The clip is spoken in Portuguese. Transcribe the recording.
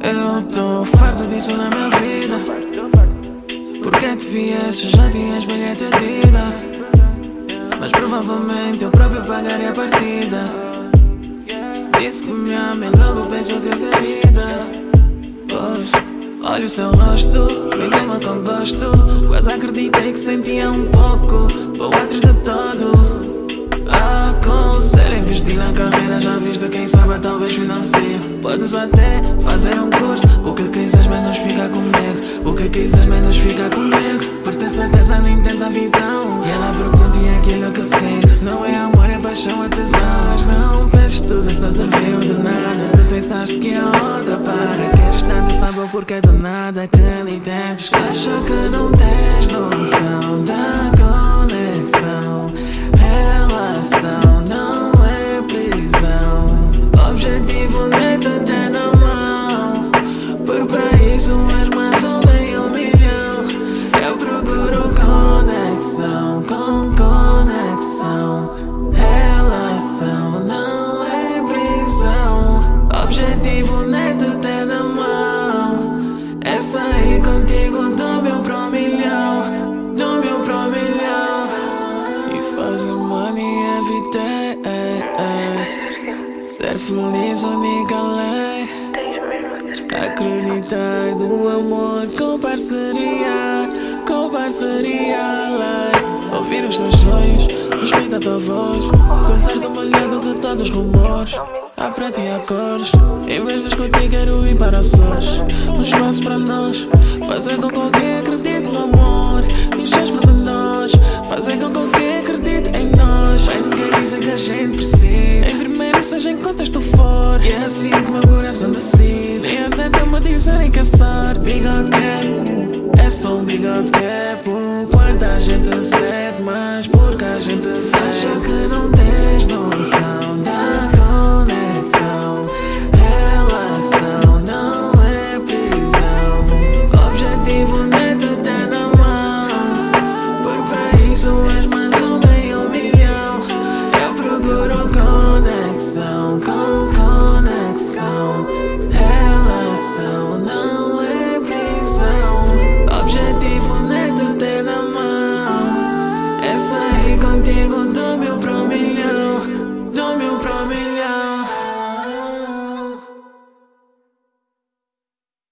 Eu tô farto disso na minha vida. Por que é que vieste? Já tinhas bilhete de ida. Mas provavelmente eu próprio pagaria a partida. Disse que me ama e logo pensou que querida. Pois, olha o seu rosto, me queima com gosto. Quase acreditei que sentia um pouco. Boatos de todo. Aconselho investir na carreira, já viste quem sabe, talvez financie. Podes até fazer um curso. O que quiseres, menos fica comigo. O que quiseres, menos fica comigo. Por ter certeza, não entendes a visão. E ela pergunta e é aquilo que sinto. Não é amor, é paixão, é tesões. Não penses tudo, só serviu de nada. Se pensaste que a outra sabe porquê do nada que nem tentes. Acho que não tens noção da Sair contigo do meu pro milhão. Do meu pro milhão. E fazer money every day. Ser feliz, única lei. Acreditar no amor com parceria, com parceria, lei. Ouvir os teus sonhos, respeita a tua voz. Melhor do que todos os rumores. A preto e a cores. Em vez de discutir, quero ir para sós. Um espaço para nós. Fazer com que alguém acredite no amor. E os seus pormenores. Fazer com que alguém acredite em nós. Mas ninguém dizer que a gente precisa. Em primeiro, seja em contexto for. E é assim que meu coração decide. E até até me dizerem que é sorte. Bigode cap. É só um bigode cap. Quanta gente segue, mas porque a gente segue. contigo do meu pro milhão.